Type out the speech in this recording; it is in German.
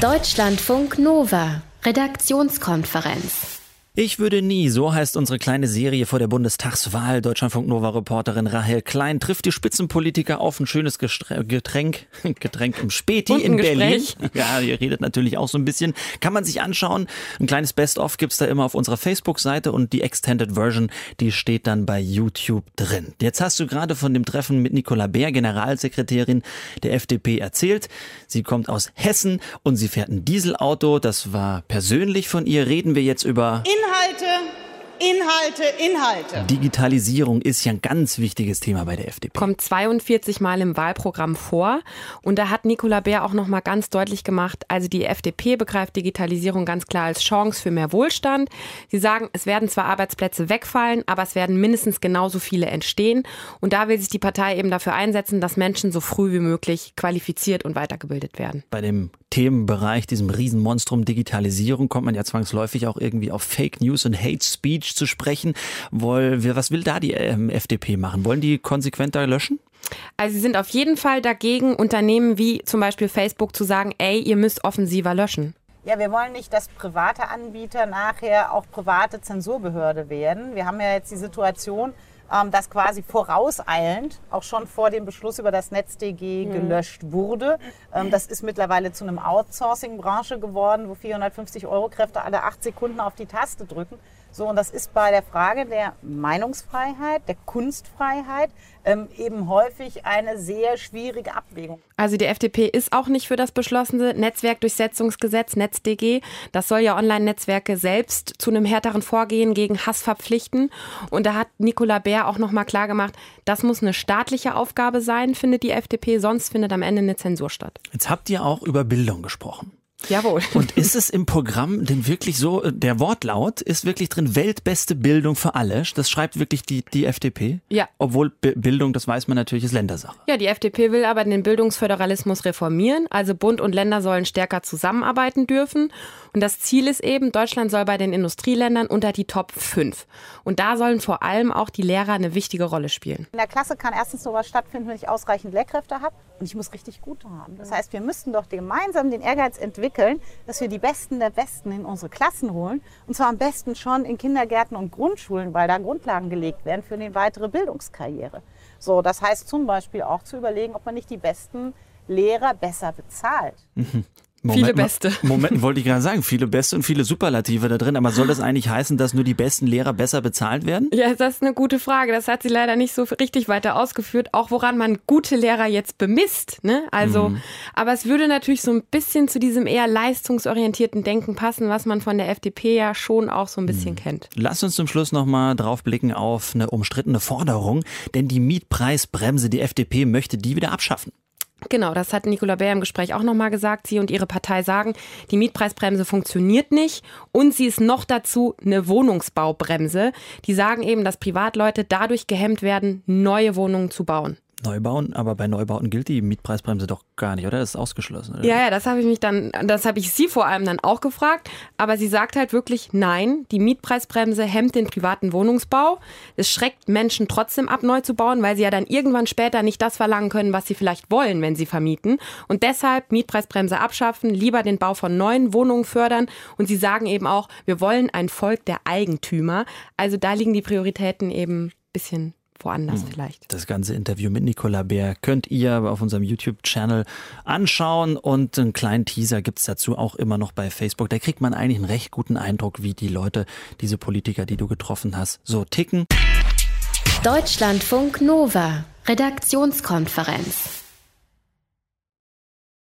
Deutschlandfunk Nova, Redaktionskonferenz. Ich würde nie, so heißt unsere kleine Serie vor der Bundestagswahl. Deutschlandfunk Nova Reporterin Rahel Klein trifft die Spitzenpolitiker auf ein schönes Getränk, Getränk im Späti in Berlin. Ja, ihr redet natürlich auch so ein bisschen. Kann man sich anschauen. Ein kleines Best-of gibt's da immer auf unserer Facebook-Seite und die Extended Version, die steht dann bei YouTube drin. Jetzt hast du gerade von dem Treffen mit Nicola Bär, Generalsekretärin der FDP, erzählt. Sie kommt aus Hessen und sie fährt ein Dieselauto. Das war persönlich von ihr. Reden wir jetzt über... In Inhalte, Inhalte. Digitalisierung ist ja ein ganz wichtiges Thema bei der FDP. Kommt 42 Mal im Wahlprogramm vor. Und da hat Nicola Bär auch noch mal ganz deutlich gemacht, also die FDP begreift Digitalisierung ganz klar als Chance für mehr Wohlstand. Sie sagen, es werden zwar Arbeitsplätze wegfallen, aber es werden mindestens genauso viele entstehen. Und da will sich die Partei eben dafür einsetzen, dass Menschen so früh wie möglich qualifiziert und weitergebildet werden. Bei dem Themenbereich, diesem Riesenmonstrum Digitalisierung, kommt man ja zwangsläufig auch irgendwie auf Fake News und Hate Speech zu sprechen. Was will da die ähm, FDP machen? Wollen die konsequent da löschen? Also sie sind auf jeden Fall dagegen, Unternehmen wie zum Beispiel Facebook zu sagen, ey, ihr müsst offensiver löschen. Ja, wir wollen nicht, dass private Anbieter nachher auch private Zensurbehörde werden. Wir haben ja jetzt die Situation, ähm, dass quasi vorauseilend auch schon vor dem Beschluss über das NetzDG mhm. gelöscht wurde. Ähm, das ist mittlerweile zu einem Outsourcing-Branche geworden, wo 450 Euro Kräfte alle acht Sekunden auf die Taste drücken. So, und das ist bei der Frage der Meinungsfreiheit, der Kunstfreiheit ähm, eben häufig eine sehr schwierige Abwägung. Also die FDP ist auch nicht für das beschlossene Netzwerkdurchsetzungsgesetz, NetzDG. Das soll ja Online-Netzwerke selbst zu einem härteren Vorgehen gegen Hass verpflichten. Und da hat Nicola Bär auch nochmal klargemacht, das muss eine staatliche Aufgabe sein, findet die FDP, sonst findet am Ende eine Zensur statt. Jetzt habt ihr auch über Bildung gesprochen. Jawohl. Und ist es im Programm denn wirklich so, äh, der Wortlaut ist wirklich drin, weltbeste Bildung für alle? Das schreibt wirklich die, die FDP? Ja. Obwohl B Bildung, das weiß man natürlich, ist Ländersache. Ja, die FDP will aber den Bildungsföderalismus reformieren. Also Bund und Länder sollen stärker zusammenarbeiten dürfen. Und das Ziel ist eben, Deutschland soll bei den Industrieländern unter die Top 5. Und da sollen vor allem auch die Lehrer eine wichtige Rolle spielen. In der Klasse kann erstens sowas stattfinden, wenn ich ausreichend Lehrkräfte habe. Und ich muss richtig gute haben. Das heißt, wir müssten doch gemeinsam den Ehrgeiz entwickeln, dass wir die Besten der Besten in unsere Klassen holen. Und zwar am besten schon in Kindergärten und Grundschulen, weil da Grundlagen gelegt werden für eine weitere Bildungskarriere. So, das heißt zum Beispiel auch zu überlegen, ob man nicht die besten Lehrer besser bezahlt. Moment, viele Beste. Moment, wollte ich gerade sagen, viele Beste und viele Superlative da drin. Aber soll das eigentlich heißen, dass nur die besten Lehrer besser bezahlt werden? Ja, das ist eine gute Frage. Das hat sie leider nicht so richtig weiter ausgeführt. Auch woran man gute Lehrer jetzt bemisst. Ne? Also, mhm. aber es würde natürlich so ein bisschen zu diesem eher leistungsorientierten Denken passen, was man von der FDP ja schon auch so ein bisschen mhm. kennt. Lass uns zum Schluss nochmal drauf blicken auf eine umstrittene Forderung. Denn die Mietpreisbremse, die FDP möchte die wieder abschaffen. Genau, das hat Nicola Bär im Gespräch auch nochmal gesagt. Sie und ihre Partei sagen, die Mietpreisbremse funktioniert nicht und sie ist noch dazu eine Wohnungsbaubremse. Die sagen eben, dass Privatleute dadurch gehemmt werden, neue Wohnungen zu bauen neu bauen, aber bei Neubauten gilt die Mietpreisbremse doch gar nicht, oder? Das ist ausgeschlossen. Oder? Ja, ja, das habe ich mich dann, das habe ich sie vor allem dann auch gefragt. Aber sie sagt halt wirklich, nein, die Mietpreisbremse hemmt den privaten Wohnungsbau. Es schreckt Menschen trotzdem ab, neu zu bauen, weil sie ja dann irgendwann später nicht das verlangen können, was sie vielleicht wollen, wenn sie vermieten. Und deshalb Mietpreisbremse abschaffen, lieber den Bau von neuen Wohnungen fördern. Und sie sagen eben auch, wir wollen ein Volk der Eigentümer. Also da liegen die Prioritäten eben ein bisschen woanders hm. vielleicht. Das ganze Interview mit Nicola Bär könnt ihr auf unserem YouTube-Channel anschauen und einen kleinen Teaser gibt es dazu auch immer noch bei Facebook. Da kriegt man eigentlich einen recht guten Eindruck, wie die Leute, diese Politiker, die du getroffen hast, so ticken. Deutschlandfunk Nova, Redaktionskonferenz.